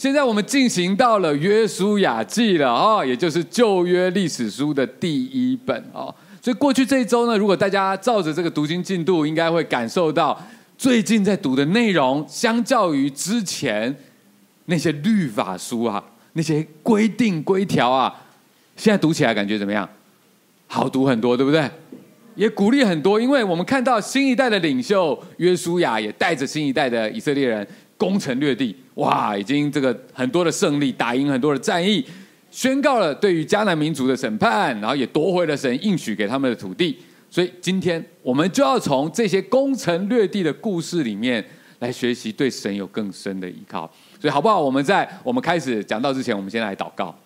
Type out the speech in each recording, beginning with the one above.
现在我们进行到了约书亚记了啊，也就是旧约历史书的第一本哦。所以过去这一周呢，如果大家照着这个读经进度，应该会感受到最近在读的内容，相较于之前那些律法书啊、那些规定规条啊，现在读起来感觉怎么样？好读很多，对不对？也鼓励很多，因为我们看到新一代的领袖约书亚也带着新一代的以色列人攻城略地。哇，已经这个很多的胜利，打赢很多的战役，宣告了对于迦南民族的审判，然后也夺回了神应许给他们的土地。所以今天我们就要从这些攻城略地的故事里面来学习对神有更深的依靠。所以好不好？我们在我们开始讲到之前，我们先来祷告。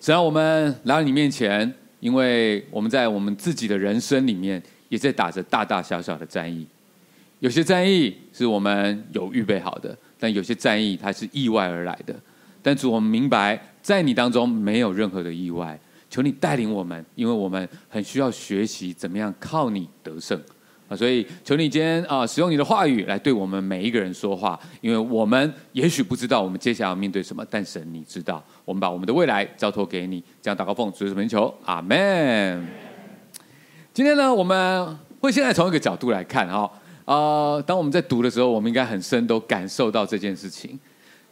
神啊，我们来到你面前，因为我们在我们自己的人生里面也在打着大大小小的战役，有些战役是我们有预备好的。但有些战役它是意外而来的，但主，我们明白在你当中没有任何的意外，求你带领我们，因为我们很需要学习怎么样靠你得胜啊！所以求你今天啊，使用你的话语来对我们每一个人说话，因为我们也许不知道我们接下来要面对什么，但神你知道，我们把我们的未来交托给你，这样祷告奉主的名求，阿门。今天呢，我们会现在从一个角度来看哈。呃，当我们在读的时候，我们应该很深都感受到这件事情。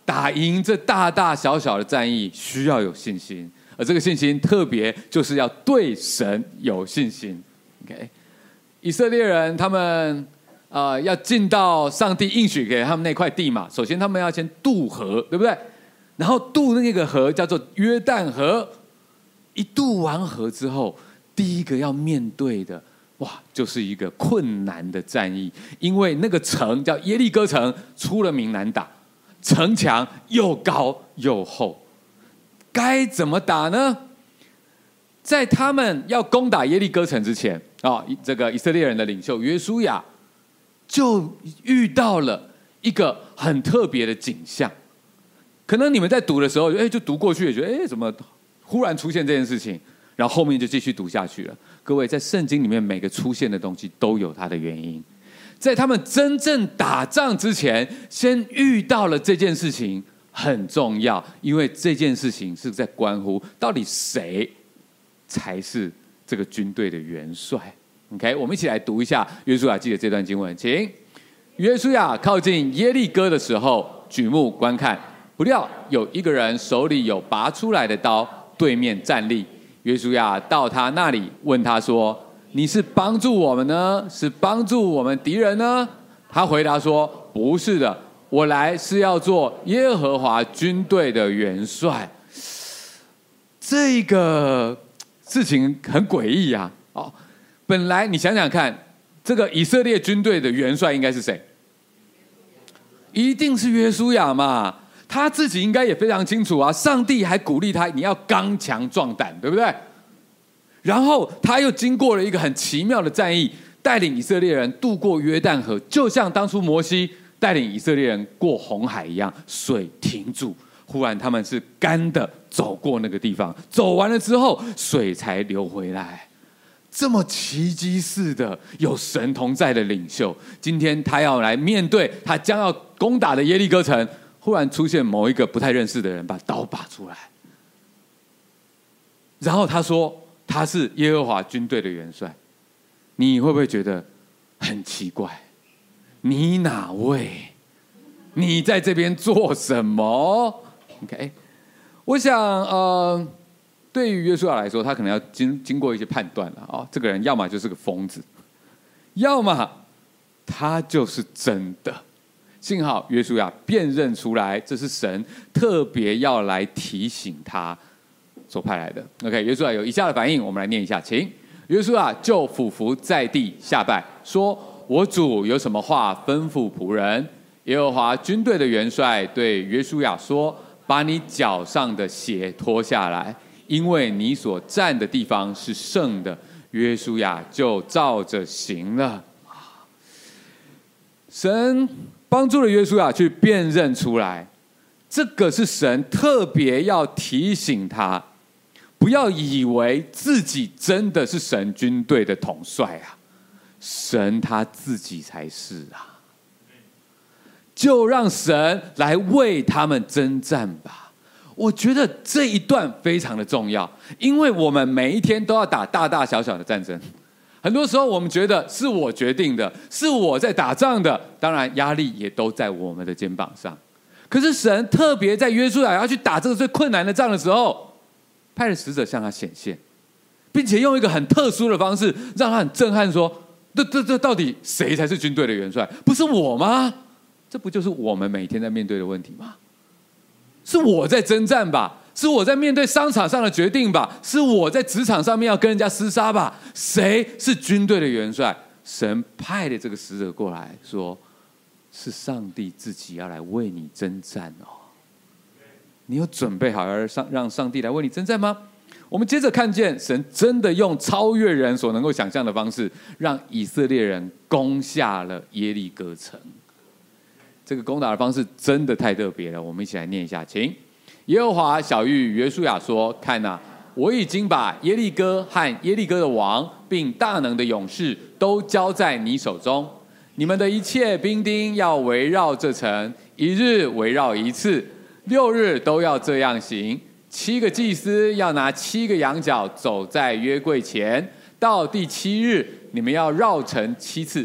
打赢这大大小小的战役，需要有信心，而这个信心特别就是要对神有信心。OK，以色列人他们呃要进到上帝应许给他们那块地嘛，首先他们要先渡河，对不对？然后渡那个河叫做约旦河，一渡完河之后，第一个要面对的。哇，就是一个困难的战役，因为那个城叫耶利哥城，出了名难打，城墙又高又厚，该怎么打呢？在他们要攻打耶利哥城之前啊，这个以色列人的领袖约书亚就遇到了一个很特别的景象。可能你们在读的时候，哎，就读过去，也觉得哎，怎么忽然出现这件事情？然后后面就继续读下去了。各位，在圣经里面，每个出现的东西都有它的原因。在他们真正打仗之前，先遇到了这件事情很重要，因为这件事情是在关乎到底谁才是这个军队的元帅。OK，我们一起来读一下约书亚记的这段经文，请。约书亚靠近耶利哥的时候，举目观看，不料有一个人手里有拔出来的刀，对面站立。约书亚到他那里，问他说：“你是帮助我们呢，是帮助我们敌人呢？”他回答说：“不是的，我来是要做耶和华军队的元帅。”这个事情很诡异啊！哦，本来你想想看，这个以色列军队的元帅应该是谁？一定是约书亚嘛。他自己应该也非常清楚啊！上帝还鼓励他，你要刚强壮胆，对不对？然后他又经过了一个很奇妙的战役，带领以色列人渡过约旦河，就像当初摩西带领以色列人过红海一样，水停住，忽然他们是干的走过那个地方，走完了之后，水才流回来。这么奇迹似的有神同在的领袖，今天他要来面对他将要攻打的耶利哥城。忽然出现某一个不太认识的人，把刀拔出来，然后他说他是耶和华军队的元帅，你会不会觉得很奇怪？你哪位？你在这边做什么？OK，我想，呃，对于约书亚来说，他可能要经经过一些判断了啊。这个人要么就是个疯子，要么他就是真的。幸好约书亚辨认出来，这是神特别要来提醒他所派来的。OK，约书亚有以下的反应，我们来念一下，请。约书亚就俯伏在地下拜，说：“我主有什么话吩咐仆人？”耶和华军队的元帅对约书亚说：“把你脚上的鞋脱下来，因为你所站的地方是圣的。”约书亚就照着行了。神。帮助了约书亚去辨认出来，这个是神特别要提醒他，不要以为自己真的是神军队的统帅啊，神他自己才是啊。就让神来为他们征战吧。我觉得这一段非常的重要，因为我们每一天都要打大大小小的战争。很多时候，我们觉得是我决定的，是我在打仗的，当然压力也都在我们的肩膀上。可是神特别在约书亚要去打这个最困难的仗的时候，派了使者向他显现，并且用一个很特殊的方式，让他很震撼，说：“这、这、这到底谁才是军队的元帅？不是我吗？这不就是我们每天在面对的问题吗？是我在征战吧？”是我在面对商场上的决定吧？是我在职场上面要跟人家厮杀吧？谁是军队的元帅？神派的这个使者过来说：“是上帝自己要来为你征战哦。”你有准备好要让上帝来为你征战吗？我们接着看见神真的用超越人所能够想象的方式，让以色列人攻下了耶利哥城。这个攻打的方式真的太特别了，我们一起来念一下，请。耶和华小玉约书亚说：“看呐，我已经把耶利哥和耶利哥的王，并大能的勇士都交在你手中。你们的一切兵丁要围绕这城，一日围绕一次，六日都要这样行。七个祭司要拿七个羊角走在约柜前，到第七日，你们要绕城七次。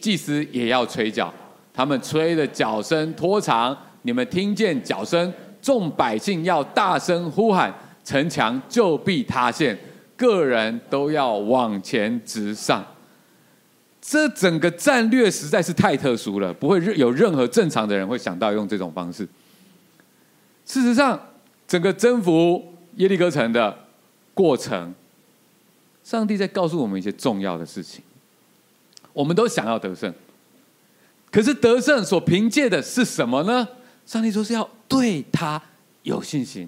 祭司也要吹角，他们吹的角声拖长，你们听见角声。”众百姓要大声呼喊，城墙就必塌陷，个人都要往前直上。这整个战略实在是太特殊了，不会有任何正常的人会想到用这种方式。事实上，整个征服耶利哥城的过程，上帝在告诉我们一些重要的事情。我们都想要得胜，可是得胜所凭借的是什么呢？上帝说是要。对他有信心，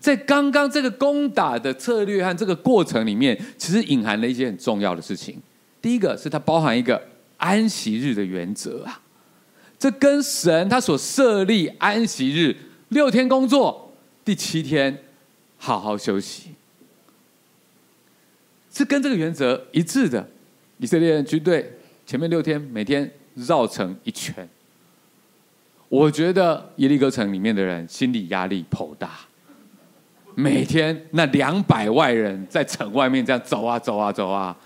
在刚刚这个攻打的策略和这个过程里面，其实隐含了一些很重要的事情。第一个是它包含一个安息日的原则啊，这跟神他所设立安息日六天工作，第七天好好休息，是跟这个原则一致的。以色列人军队前面六天每天绕城一圈。我觉得耶利哥城里面的人心理压力颇大，每天那两百万人在城外面这样走啊走啊走啊，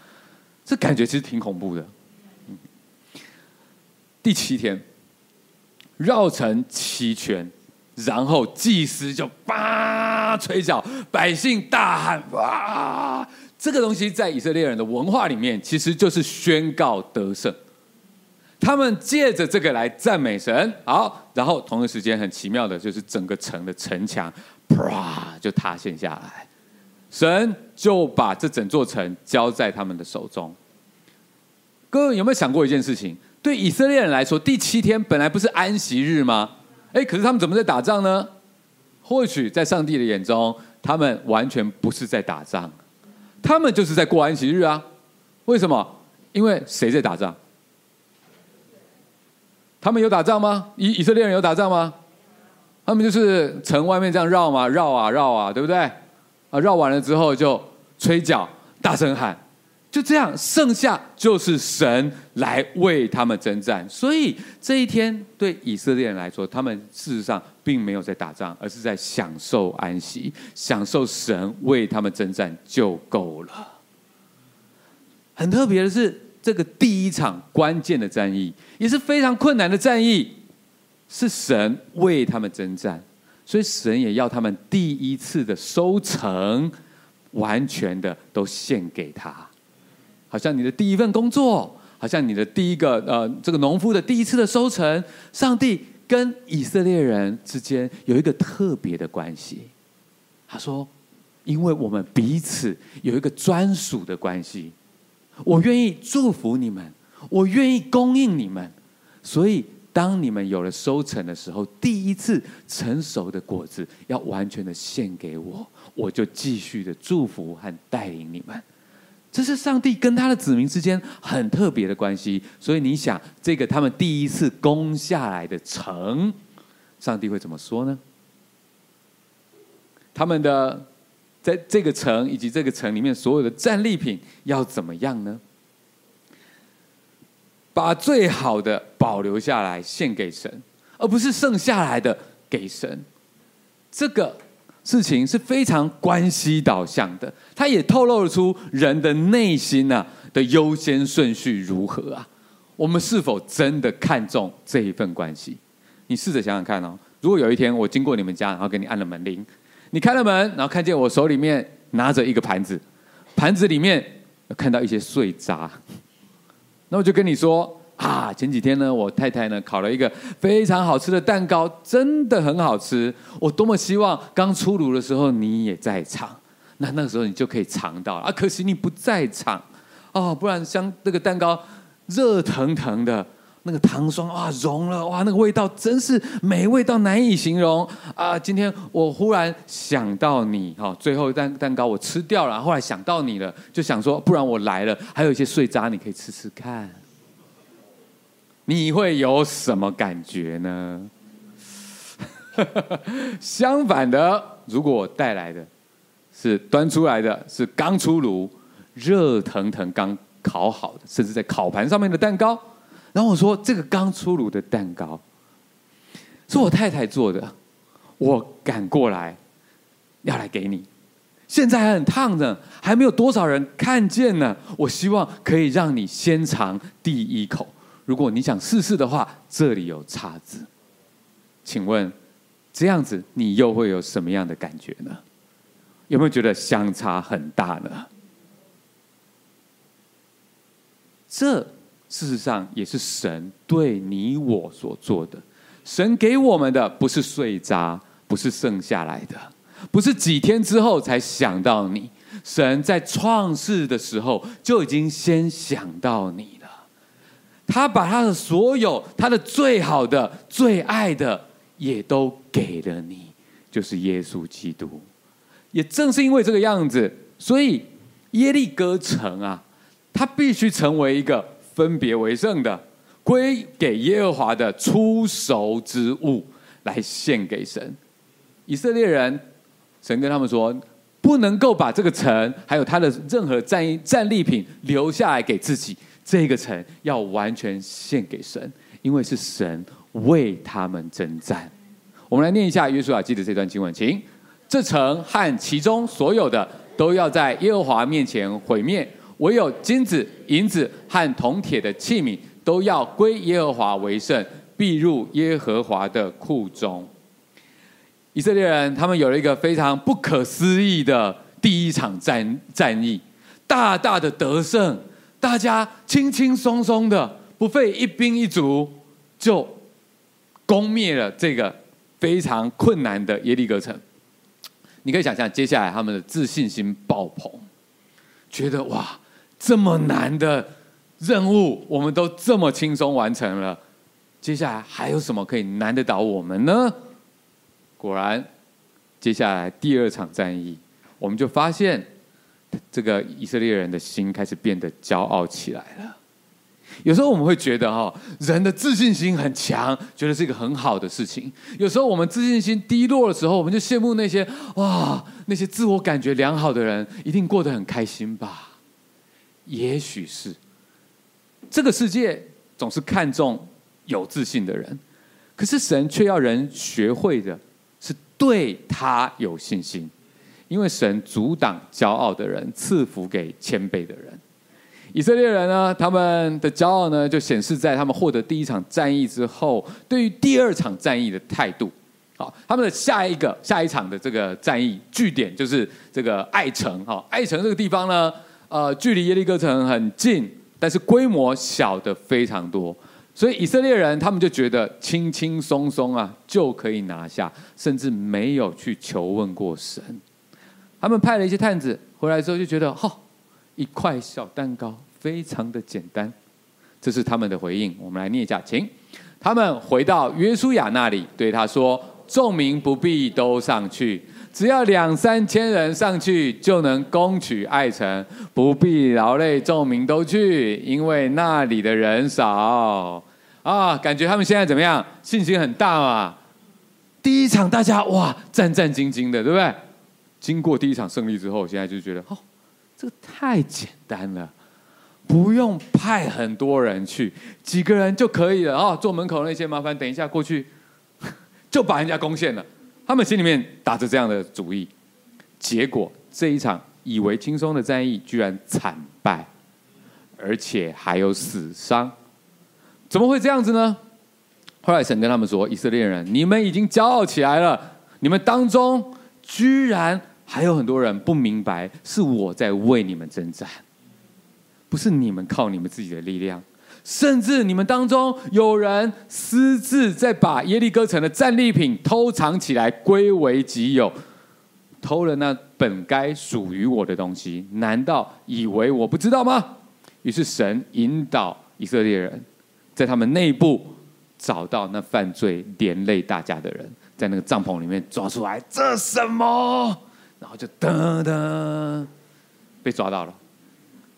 这感觉其实挺恐怖的。第七天绕城七圈，然后祭司就叭吹角，百姓大喊哇！这个东西在以色列人的文化里面，其实就是宣告得胜。他们借着这个来赞美神，好，然后同一时间很奇妙的就是整个城的城墙，啪就塌陷下来，神就把这整座城交在他们的手中。各位有没有想过一件事情？对以色列人来说，第七天本来不是安息日吗？哎，可是他们怎么在打仗呢？或许在上帝的眼中，他们完全不是在打仗，他们就是在过安息日啊。为什么？因为谁在打仗？他们有打仗吗？以以色列人有打仗吗？他们就是城外面这样绕嘛，绕啊绕啊，对不对？啊，绕完了之后就吹角，大声喊，就这样，剩下就是神来为他们征战。所以这一天对以色列人来说，他们事实上并没有在打仗，而是在享受安息，享受神为他们征战就够了。很特别的是。这个第一场关键的战役，也是非常困难的战役，是神为他们征战，所以神也要他们第一次的收成，完全的都献给他，好像你的第一份工作，好像你的第一个呃，这个农夫的第一次的收成，上帝跟以色列人之间有一个特别的关系。他说，因为我们彼此有一个专属的关系。我愿意祝福你们，我愿意供应你们，所以当你们有了收成的时候，第一次成熟的果子要完全的献给我，我就继续的祝福和带领你们。这是上帝跟他的子民之间很特别的关系。所以你想，这个他们第一次攻下来的城，上帝会怎么说呢？他们的。在这个城以及这个城里面所有的战利品要怎么样呢？把最好的保留下来献给神，而不是剩下来的给神。这个事情是非常关系导向的，它也透露出人的内心啊的优先顺序如何啊？我们是否真的看重这一份关系？你试着想想看哦。如果有一天我经过你们家，然后给你按了门铃，你开了门，然后看见我手里面拿着一个盘子，盘子里面看到一些碎渣，那我就跟你说啊，前几天呢，我太太呢烤了一个非常好吃的蛋糕，真的很好吃。我多么希望刚出炉的时候你也在场，那那个时候你就可以尝到了啊。可惜你不在场哦，不然像那个蛋糕热腾腾的。那个糖霜啊融了哇，那个味道真是美味到难以形容啊！今天我忽然想到你哈，最后一蛋蛋糕我吃掉了，后来想到你了，就想说，不然我来了，还有一些碎渣，你可以吃吃看，你会有什么感觉呢？相反的，如果我带来的是端出来的是刚出炉、热腾腾、刚烤好的，甚至在烤盘上面的蛋糕。然后我说：“这个刚出炉的蛋糕是我太太做的，我赶过来要来给你。现在还很烫呢，还没有多少人看见呢。我希望可以让你先尝第一口。如果你想试试的话，这里有叉子。请问这样子你又会有什么样的感觉呢？有没有觉得相差很大呢？这。”事实上，也是神对你我所做的。神给我们的不是碎渣，不是剩下来的，不是几天之后才想到你。神在创世的时候就已经先想到你了。他把他的所有，他的最好的、最爱的，也都给了你，就是耶稣基督。也正是因为这个样子，所以耶利哥城啊，他必须成为一个。分别为圣的，归给耶和华的初熟之物，来献给神。以色列人，神跟他们说，不能够把这个城，还有他的任何战战利品留下来给自己。这个城要完全献给神，因为是神为他们征战。我们来念一下约书亚记的这段经文，请：这城和其中所有的，都要在耶和华面前毁灭。唯有金子、银子和铜铁的器皿都要归耶和华为圣，必入耶和华的库中。以色列人他们有了一个非常不可思议的第一场战战役，大大的得胜，大家轻轻松松的不费一兵一卒就攻灭了这个非常困难的耶利哥城。你可以想象，接下来他们的自信心爆棚，觉得哇！这么难的任务，我们都这么轻松完成了，接下来还有什么可以难得倒我们呢？果然，接下来第二场战役，我们就发现这个以色列人的心开始变得骄傲起来了。有时候我们会觉得哈，人的自信心很强，觉得是一个很好的事情。有时候我们自信心低落的时候，我们就羡慕那些哇，那些自我感觉良好的人，一定过得很开心吧。也许是这个世界总是看重有自信的人，可是神却要人学会的是对他有信心，因为神阻挡骄傲的人，赐福给谦卑的人。以色列人呢，他们的骄傲呢，就显示在他们获得第一场战役之后，对于第二场战役的态度。好，他们的下一个下一场的这个战役据点就是这个艾城。哈，艾城这个地方呢。呃，距离耶利哥城很近，但是规模小的非常多，所以以色列人他们就觉得轻轻松松啊就可以拿下，甚至没有去求问过神。他们派了一些探子回来之后，就觉得哈，一块小蛋糕非常的简单，这是他们的回应。我们来念一下，请他们回到约书亚那里，对他说：“众民不必都上去。”只要两三千人上去就能攻取艾城，不必劳累众民都去，因为那里的人少啊。感觉他们现在怎么样？信心很大嘛。第一场大家哇战战兢兢的，对不对？经过第一场胜利之后，现在就觉得哦，这个太简单了，不用派很多人去，几个人就可以了啊。坐门口那些麻烦等一下过去 就把人家攻陷了。他们心里面打着这样的主意，结果这一场以为轻松的战役，居然惨败，而且还有死伤。怎么会这样子呢？后来神跟他们说：“以色列人，你们已经骄傲起来了，你们当中居然还有很多人不明白，是我在为你们征战，不是你们靠你们自己的力量。”甚至你们当中有人私自在把耶利哥城的战利品偷藏起来，归为己有，偷了那本该属于我的东西，难道以为我不知道吗？于是神引导以色列人，在他们内部找到那犯罪连累大家的人，在那个帐篷里面抓出来，这什么？然后就噔噔被抓到了，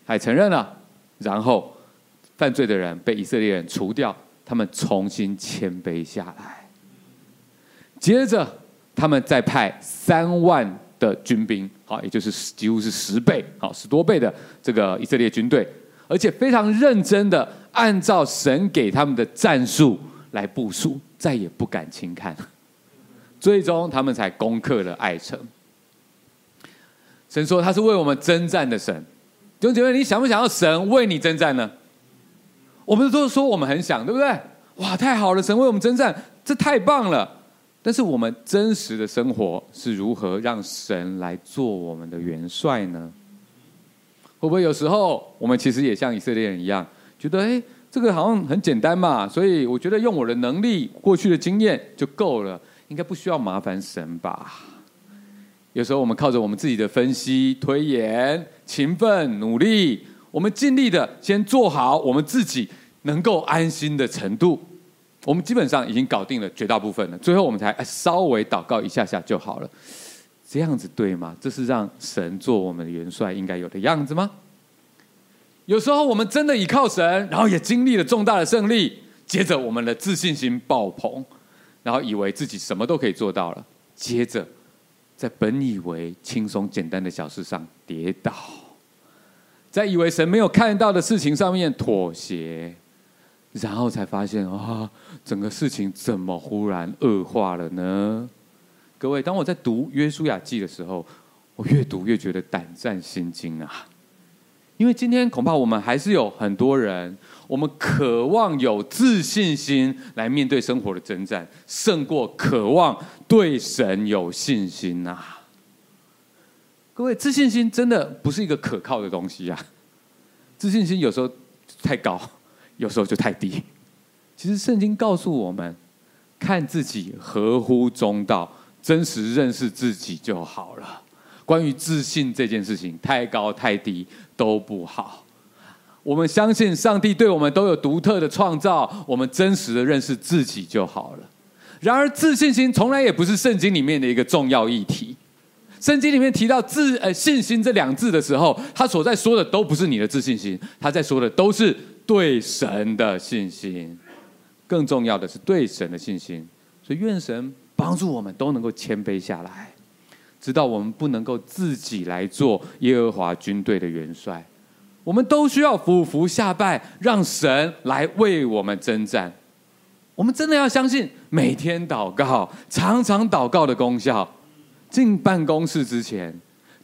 还承认了，然后。犯罪的人被以色列人除掉，他们重新谦卑下来。接着，他们再派三万的军兵，好，也就是几乎是十倍，好，十多倍的这个以色列军队，而且非常认真的按照神给他们的战术来部署，再也不敢轻看。最终，他们才攻克了艾城。神说他是为我们征战的神，弟兄姐妹，你想不想要神为你征战呢？我们都说我们很想，对不对？哇，太好了！神为我们征战，这太棒了。但是我们真实的生活是如何让神来做我们的元帅呢？会不会有时候我们其实也像以色列人一样，觉得哎，这个好像很简单嘛，所以我觉得用我的能力、过去的经验就够了，应该不需要麻烦神吧？有时候我们靠着我们自己的分析、推演、勤奋、努力。我们尽力的先做好我们自己能够安心的程度，我们基本上已经搞定了绝大部分了。最后我们才稍微祷告一下下就好了，这样子对吗？这是让神做我们元帅应该有的样子吗？有时候我们真的倚靠神，然后也经历了重大的胜利，接着我们的自信心爆棚，然后以为自己什么都可以做到了，接着在本以为轻松简单的小事上跌倒。在以为神没有看到的事情上面妥协，然后才发现啊、整个事情怎么忽然恶化了呢？各位，当我在读约书亚记的时候，我越读越觉得胆战心惊啊！因为今天恐怕我们还是有很多人，我们渴望有自信心来面对生活的征战，胜过渴望对神有信心呐、啊。各位，自信心真的不是一个可靠的东西、啊。自信心有时候太高，有时候就太低。其实圣经告诉我们，看自己合乎中道，真实认识自己就好了。关于自信这件事情，太高太低都不好。我们相信上帝对我们都有独特的创造，我们真实的认识自己就好了。然而，自信心从来也不是圣经里面的一个重要议题。圣经里面提到自呃信心这两字的时候，他所在说的都不是你的自信心，他在说的都是对神的信心。更重要的是对神的信心。所以愿神帮助我们都能够谦卑下来，知道我们不能够自己来做耶和华军队的元帅，我们都需要俯伏下拜，让神来为我们征战。我们真的要相信每天祷告、常常祷告的功效。进办公室之前，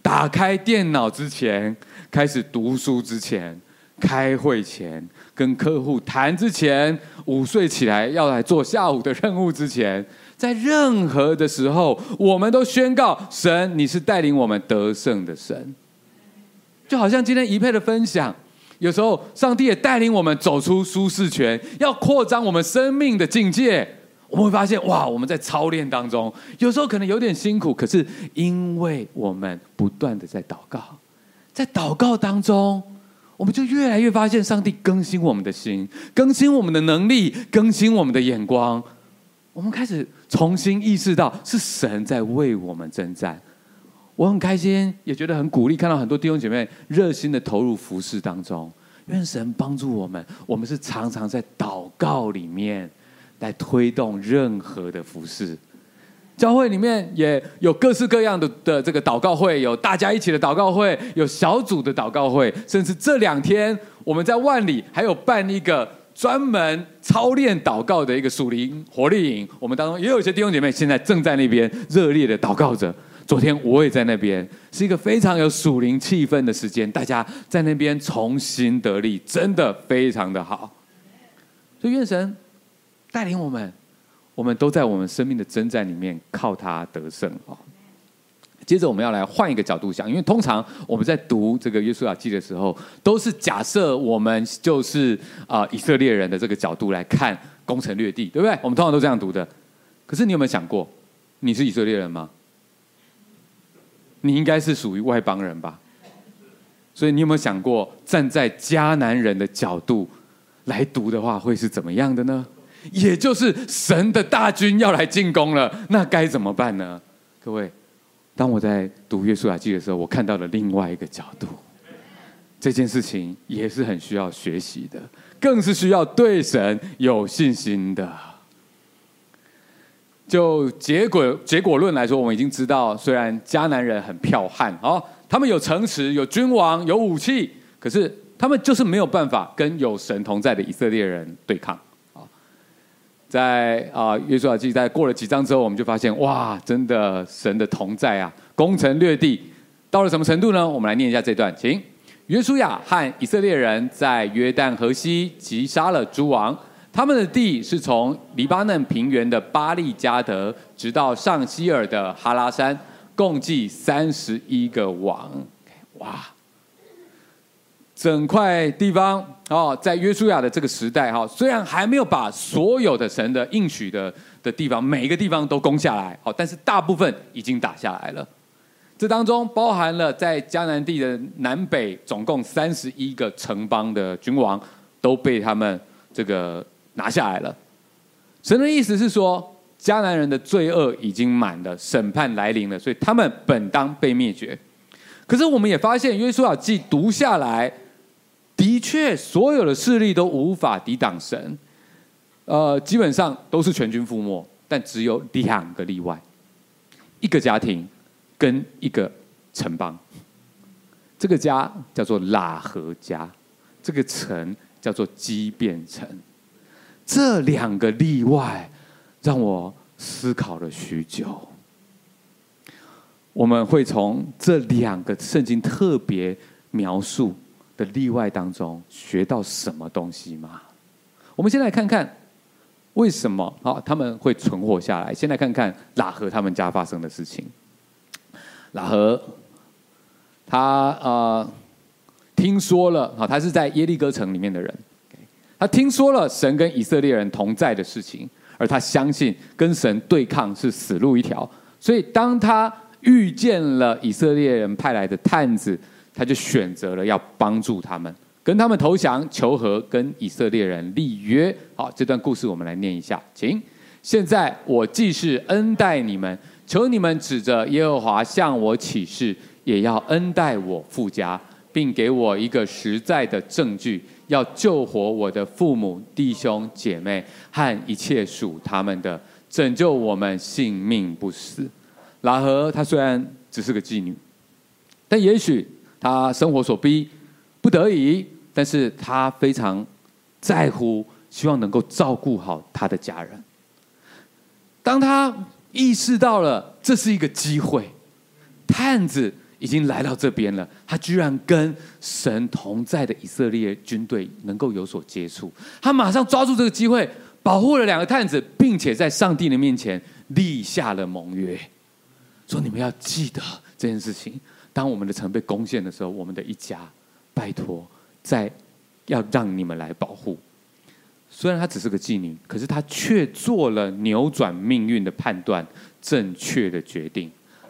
打开电脑之前，开始读书之前，开会前，跟客户谈之前，午睡起来要来做下午的任务之前，在任何的时候，我们都宣告神，你是带领我们得胜的神。就好像今天一佩的分享，有时候上帝也带领我们走出舒适圈，要扩张我们生命的境界。我们会发现，哇，我们在操练当中，有时候可能有点辛苦，可是因为我们不断的在祷告，在祷告当中，我们就越来越发现上帝更新我们的心，更新我们的能力，更新我们的眼光。我们开始重新意识到是神在为我们征战。我很开心，也觉得很鼓励，看到很多弟兄姐妹热心的投入服事当中。愿神帮助我们，我们是常常在祷告里面。来推动任何的服事，教会里面也有各式各样的的这个祷告会，有大家一起的祷告会，有小组的祷告会，甚至这两天我们在万里还有办一个专门操练祷告的一个属灵活力营。我们当中也有一些弟兄姐妹现在正在那边热烈的祷告着。昨天我也在那边，是一个非常有属灵气氛的时间，大家在那边重新得力，真的非常的好。所以愿神带领我们，我们都在我们生命的征战里面靠他得胜啊。接着我们要来换一个角度想，因为通常我们在读这个约书亚记的时候，都是假设我们就是啊以色列人的这个角度来看攻城略地，对不对？我们通常都这样读的。可是你有没有想过，你是以色列人吗？你应该是属于外邦人吧？所以你有没有想过，站在迦南人的角度来读的话，会是怎么样的呢？也就是神的大军要来进攻了，那该怎么办呢？各位。当我在读约书亚记的时候，我看到了另外一个角度。这件事情也是很需要学习的，更是需要对神有信心的。就结果结果论来说，我们已经知道，虽然迦南人很剽悍，哦，他们有城池、有君王、有武器，可是他们就是没有办法跟有神同在的以色列人对抗。在啊，约书亚记在过了几章之后，我们就发现哇，真的神的同在啊，攻城略地，到了什么程度呢？我们来念一下这段，请。约书亚和以色列人在约旦河西击杀了诸王，他们的地是从黎巴嫩平原的巴力加德，直到上希尔的哈拉山，共计三十一个王。哇！整块地方哦，在约书亚的这个时代哈，虽然还没有把所有的神的应许的的地方每一个地方都攻下来，好，但是大部分已经打下来了。这当中包含了在迦南地的南北，总共三十一个城邦的君王都被他们这个拿下来了。神的意思是说，迦南人的罪恶已经满了，审判来临了，所以他们本当被灭绝。可是我们也发现，约书亚记读下来。的确，所有的势力都无法抵挡神，呃，基本上都是全军覆没，但只有两个例外，一个家庭跟一个城邦，这个家叫做喇合家，这个城叫做基遍城，这两个例外让我思考了许久。我们会从这两个圣经特别描述的例外当中学到什么东西吗？我们先来看看为什么啊他们会存活下来。先来看看喇合他们家发生的事情。喇合他呃听说了啊，他是在耶利哥城里面的人，他听说了神跟以色列人同在的事情，而他相信跟神对抗是死路一条，所以当他遇见了以色列人派来的探子。他就选择了要帮助他们，跟他们投降求和，跟以色列人立约。好，这段故事我们来念一下，请。现在我既是恩待你们，求你们指着耶和华向我起誓，也要恩待我父家，并给我一个实在的证据，要救活我的父母、弟兄、姐妹和一切属他们的，拯救我们性命不死。拉合他虽然只是个妓女，但也许。他生活所逼，不得已，但是他非常在乎，希望能够照顾好他的家人。当他意识到了这是一个机会，探子已经来到这边了，他居然跟神同在的以色列军队能够有所接触，他马上抓住这个机会，保护了两个探子，并且在上帝的面前立下了盟约，说你们要记得这件事情。当我们的城被攻陷的时候，我们的一家，拜托，再要让你们来保护。虽然她只是个妓女，可是她却做了扭转命运的判断，正确的决定。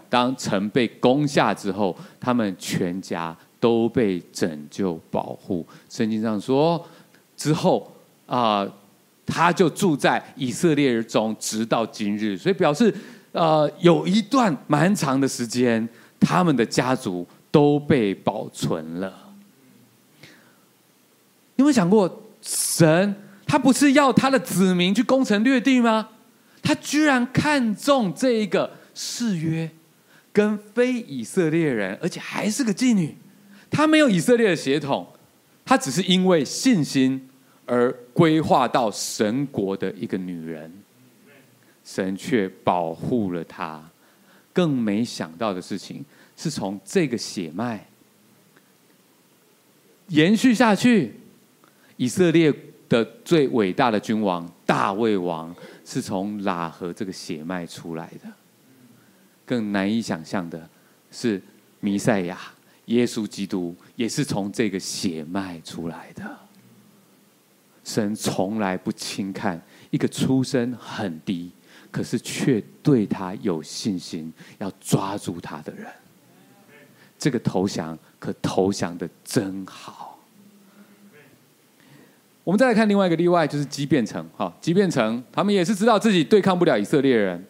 当城被攻下之后，他们全家都被拯救保护。圣经上说，之后啊，他、就住在以色列人中，直到今日。所以表示，呃，有一段蛮长的时间。他们的家族都被保存了。你有没有想过，神他不是要他的子民去攻城略地吗？他居然看中这一个誓约，跟非以色列人，而且还是个妓女。他没有以色列的血统，他只是因为信心而规划到神国的一个女人，神却保护了她。更没想到的事情是从这个血脉延续下去，以色列的最伟大的君王大卫王是从喇合这个血脉出来的。更难以想象的是，弥赛亚耶稣基督也是从这个血脉出来的。神从来不轻看一个出身很低，可是却对他有信心，要抓住他的人。这个投降可投降的真好。我们再来看另外一个例外，就是基遍城。哈，基遍城他们也是知道自己对抗不了以色列人，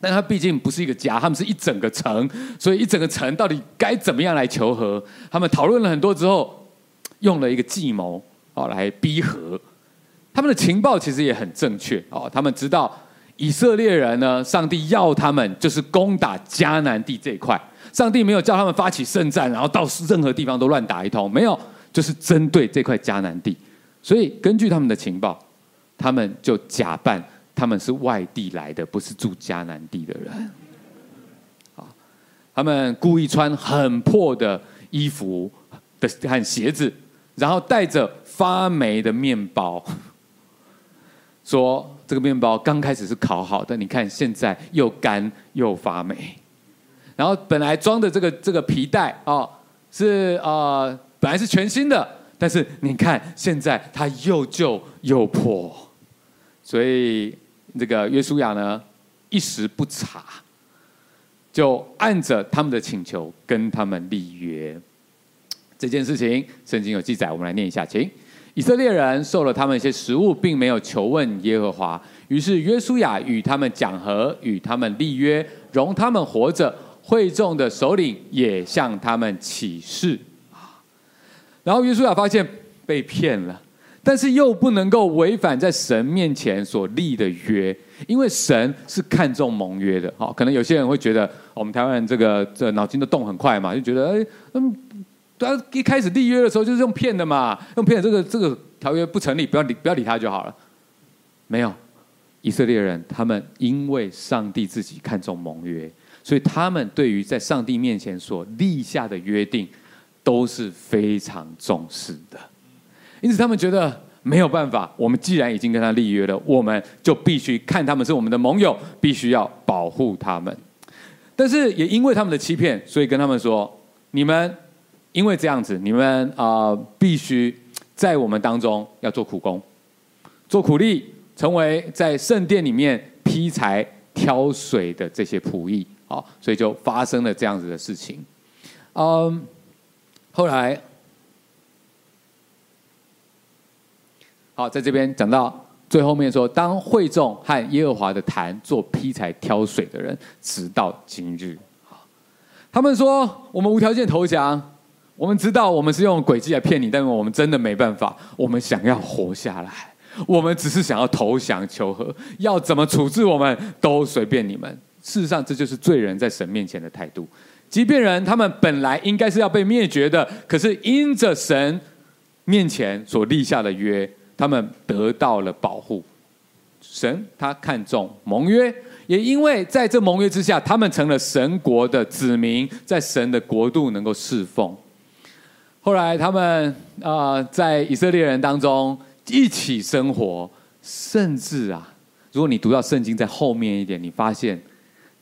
但他毕竟不是一个家，他们是一整个城，所以一整个城到底该怎么样来求和？他们讨论了很多之后，用了一个计谋，哦，来逼和。他们的情报其实也很正确，哦，他们知道。以色列人呢？上帝要他们就是攻打迦南地这一块。上帝没有叫他们发起圣战，然后到任何地方都乱打一通，没有，就是针对这块迦南地。所以根据他们的情报，他们就假扮他们是外地来的，不是住迦南地的人。他们故意穿很破的衣服的和鞋子，然后带着发霉的面包，说。这个面包刚开始是烤好的，你看现在又干又发霉。然后本来装的这个这个皮带哦，是呃本来是全新的，但是你看现在它又旧又破。所以这个约书亚呢一时不察，就按着他们的请求跟他们立约。这件事情圣经有记载，我们来念一下，请。以色列人受了他们一些食物，并没有求问耶和华。于是约书亚与他们讲和，与他们立约，容他们活着。会众的首领也向他们起誓。然后约书亚发现被骗了，但是又不能够违反在神面前所立的约，因为神是看重盟约的。好，可能有些人会觉得，我们台湾人这个这脑筋的动很快嘛，就觉得，哎，嗯。他一开始立约的时候就是用骗的嘛，用骗的这个这个条约不成立，不要理不要理他就好了。没有，以色列人他们因为上帝自己看重盟约，所以他们对于在上帝面前所立下的约定都是非常重视的。因此他们觉得没有办法，我们既然已经跟他立约了，我们就必须看他们是我们的盟友，必须要保护他们。但是也因为他们的欺骗，所以跟他们说：你们。因为这样子，你们啊、必须在我们当中要做苦工，做苦力，成为在圣殿里面劈柴挑水的这些仆役。好，所以就发生了这样子的事情。嗯，后来，好，在这边讲到最后面说，当会众和耶和华的坛做劈柴挑水的人，直到今日。他们说我们无条件投降。我们知道我们是用诡计来骗你，但是我们真的没办法。我们想要活下来，我们只是想要投降求和，要怎么处置我们都随便你们。事实上，这就是罪人在神面前的态度。即便人他们本来应该是要被灭绝的，可是因着神面前所立下的约，他们得到了保护。神他看重盟约，也因为在这盟约之下，他们成了神国的子民，在神的国度能够侍奉。后来他们啊、在以色列人当中一起生活，甚至啊，如果你读到圣经在后面一点，你发现，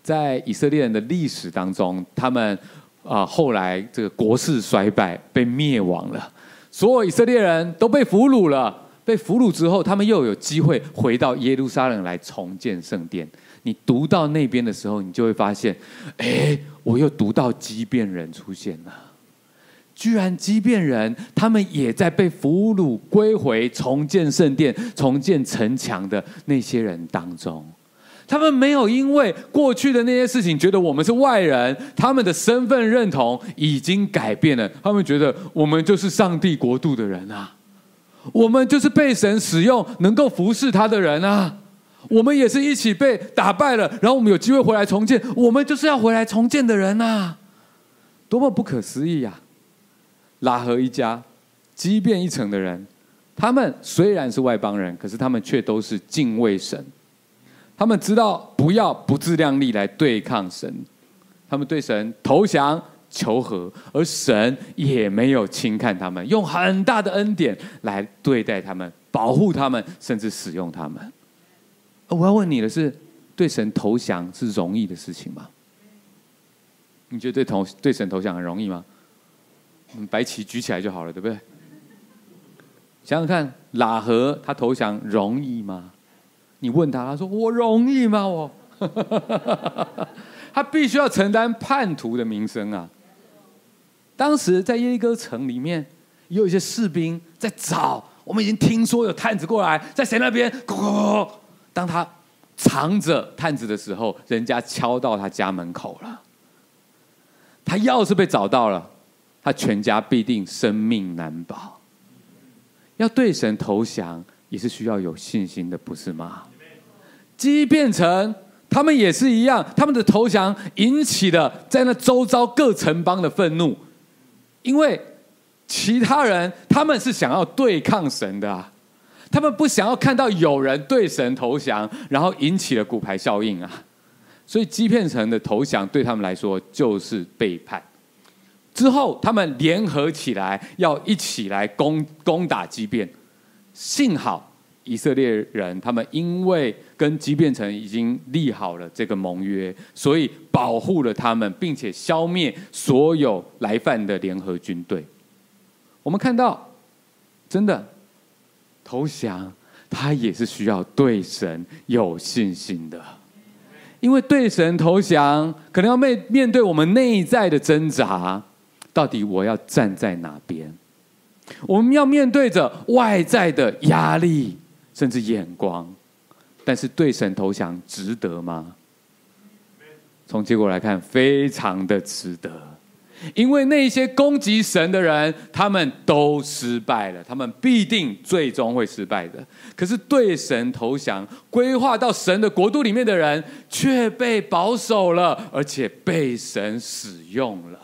在以色列人的历史当中，他们啊、后来这个国势衰败，被灭亡了，所有以色列人都被俘虏了。被俘虏之后，他们又有机会回到耶路撒冷来重建圣殿。你读到那边的时候，你就会发现，哎，我又读到畸变人出现了。居然，基遍人他们也在被俘虏归回、重建圣殿、重建城墙的那些人当中，他们没有因为过去的那些事情觉得我们是外人，他们的身份认同已经改变了。他们觉得我们就是上帝国度的人啊，我们就是被神使用、能够服侍他的人啊，我们也是一起被打败了，然后我们有机会回来重建，我们就是要回来重建的人啊，多么不可思议呀！拉合一家，基遍一城的人，他们虽然是外邦人，可是他们却都是敬畏神。他们知道不要不自量力来对抗神，他们对神投降求和，而神也没有轻看他们，用很大的恩典来对待他们，保护他们，甚至使用他们。我要问你的是，对神投降是容易的事情吗？你觉得对投对神投降很容易吗？白旗举起来就好了，对不对？想想看，喇合他投降容易吗？你问他，他说我容易吗？我，他必须要承担叛徒的名声啊！当时在耶利哥城里面，有一些士兵在找，我们已经听说有探子过来，在谁那边？当他藏着探子的时候，人家敲到他家门口了。他要是被找到了，他全家必定生命难保。要对神投降，也是需要有信心的，不是吗？基遍城他们也是一样，他们的投降引起了在那周遭各城邦的愤怒，因为其他人他们是想要对抗神的啊。他们不想要看到有人对神投降，然后引起了骨牌效应啊！所以基遍城的投降对他们来说就是背叛。之后他们联合起来，要一起来攻攻打基遍。幸好以色列人他们因为跟基遍城已经立好了这个盟约，所以保护了他们，并且消灭所有来犯的联合军队。我们看到，真的。投降，他也是需要对神有信心的，因为对神投降，可能要面面对我们内在的挣扎，到底我要站在哪边？我们要面对着外在的压力，甚至眼光，但是对神投降值得吗？从结果来看，非常的值得。因为那些攻击神的人，他们都失败了，他们必定最终会失败的。可是对神投降、归化到神的国度里面的人，却被保守了，而且被神使用了。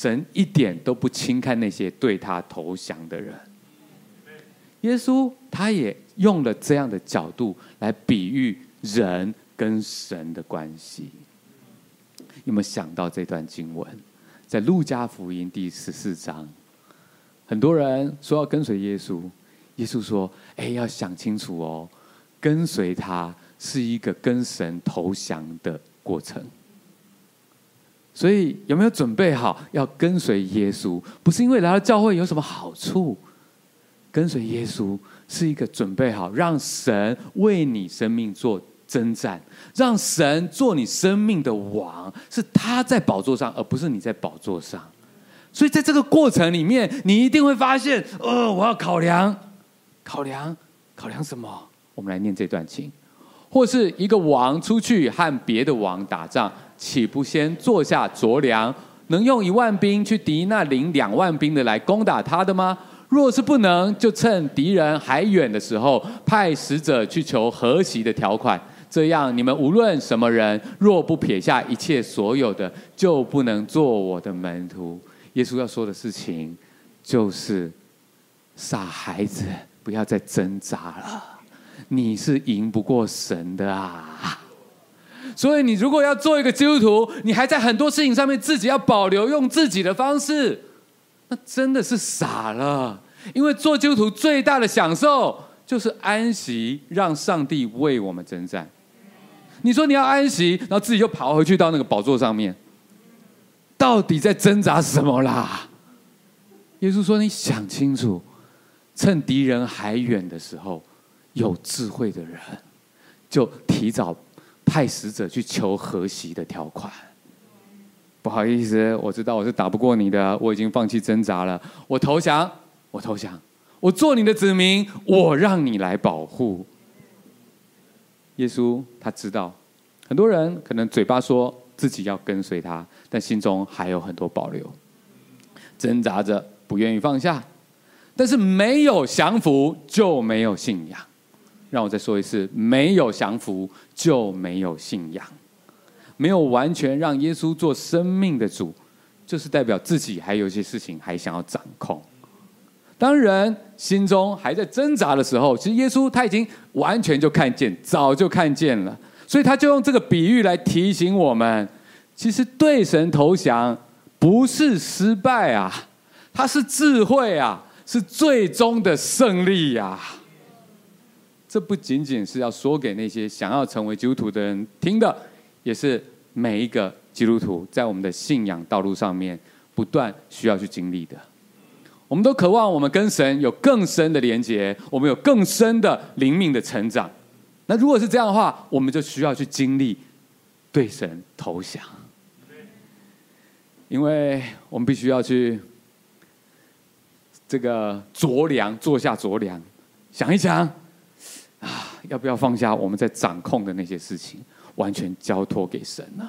神一点都不轻看那些对他投降的人。耶稣他也用了这样的角度来比喻人跟神的关系。有没有想到这段经文？在路加福音第十四章，很多人说要跟随耶稣，耶稣说：“哎，要想清楚哦，跟随他是一个跟神投降的过程。所以有没有准备好要跟随耶稣？不是因为来到教会有什么好处，跟随耶稣是一个准备好让神为你生命做。”征战，让神做你生命的王，是他在宝座上，而不是你在宝座上。所以在这个过程里面，你一定会发现，呃，我要考量，考量，考量什么？我们来念这段经，或是一个王出去和别的王打仗，岂不先坐下酌量，能用一万兵去敌那领两万兵的来攻打他的吗？若是不能，就趁敌人还远的时候，派使者去求和息的条款。这样，你们无论什么人，若不撇下一切所有的，就不能做我的门徒。耶稣要说的事情，就是傻孩子，不要再挣扎了。你是赢不过神的啊！所以，你如果要做一个基督徒，你还在很多事情上面自己要保留，用自己的方式，那真的是傻了。因为做基督徒最大的享受，就是安息，让上帝为我们征战。你说你要安息，然后自己又跑回去到那个宝座上面，到底在挣扎什么啦？耶稣说：“你想清楚，趁敌人还远的时候，有智慧的人就提早派使者去求和息的条款。不好意思，我知道我是打不过你的，我已经放弃挣扎了，我投降，我投降，我做你的子民，我让你来保护。”耶稣他知道，很多人可能嘴巴说自己要跟随他，但心中还有很多保留，挣扎着不愿意放下。但是没有降服就没有信仰。让我再说一次，没有降服就没有信仰。没有完全让耶稣做生命的主，就是代表自己还有一些事情还想要掌控。当人心中还在挣扎的时候，其实耶稣他已经完全就看见，早就看见了，所以他就用这个比喻来提醒我们：其实对神投降不是失败啊，它是智慧啊，是最终的胜利呀。这不仅仅是要说给那些想要成为基督徒的人听的，也是每一个基督徒在我们的信仰道路上面不断需要去经历的。我们都渴望我们跟神有更深的连结，我们有更深的灵命的成长。那如果是这样的话，我们就需要去经历对神投降，因为我们必须要去这个酌量，坐下酌量，想一想，要不要放下我们在掌控的那些事情，完全交托给神呢？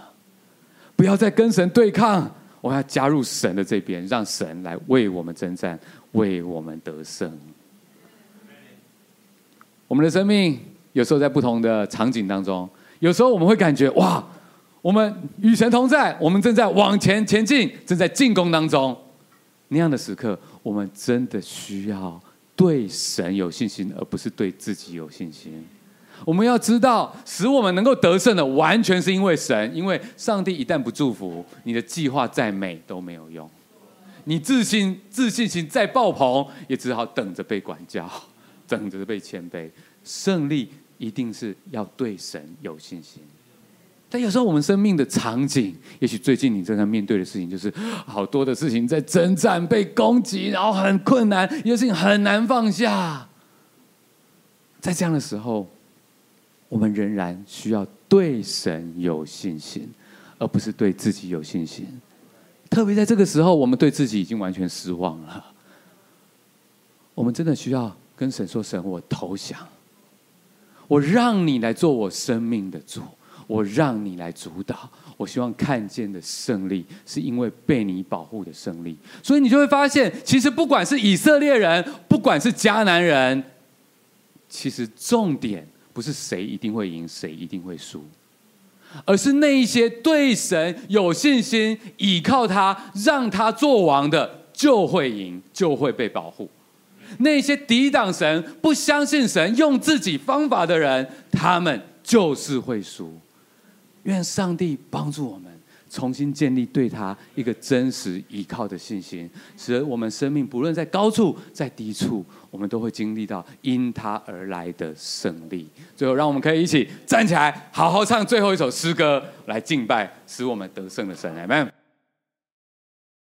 不要再跟神对抗。我要加入神的这边，让神来为我们征战，为我们得胜。我们的生命有时候在不同的场景当中，有时候我们会感觉哇，我们与神同在，我们正在往前前进，正在进攻当中。那样的时刻，我们真的需要对神有信心，而不是对自己有信心。我们要知道，使我们能够得胜的，完全是因为神。因为上帝一旦不祝福，你的计划再美都没有用。你自信、自信心再爆棚，也只好等着被管教，等着被谦卑。胜利一定是要对神有信心。但有时候我们生命的场景，也许最近你正在面对的事情，就是好多的事情在征战、被攻击，然后很困难，有些事情很难放下。在这样的时候。我们仍然需要对神有信心，而不是对自己有信心。特别在这个时候，我们对自己已经完全失望了。我们真的需要跟神说：“神，我投降，我让你来做我生命的主，我让你来主导。我希望看见的胜利，是因为被你保护的胜利。所以你就会发现，其实不管是以色列人，不管是迦南人，其实重点。”不是谁一定会赢，谁一定会输，而是那一些对神有信心、倚靠他、让他做王的，就会赢，就会被保护。那些抵挡神、不相信神、用自己方法的人，他们就是会输。愿上帝帮助我们。重新建立对他一个真实依靠的信心，使得我们生命不论在高处在低处，我们都会经历到因他而来的胜利。最后，让我们可以一起站起来，好好唱最后一首诗歌，来敬拜使我们得胜的神。来们。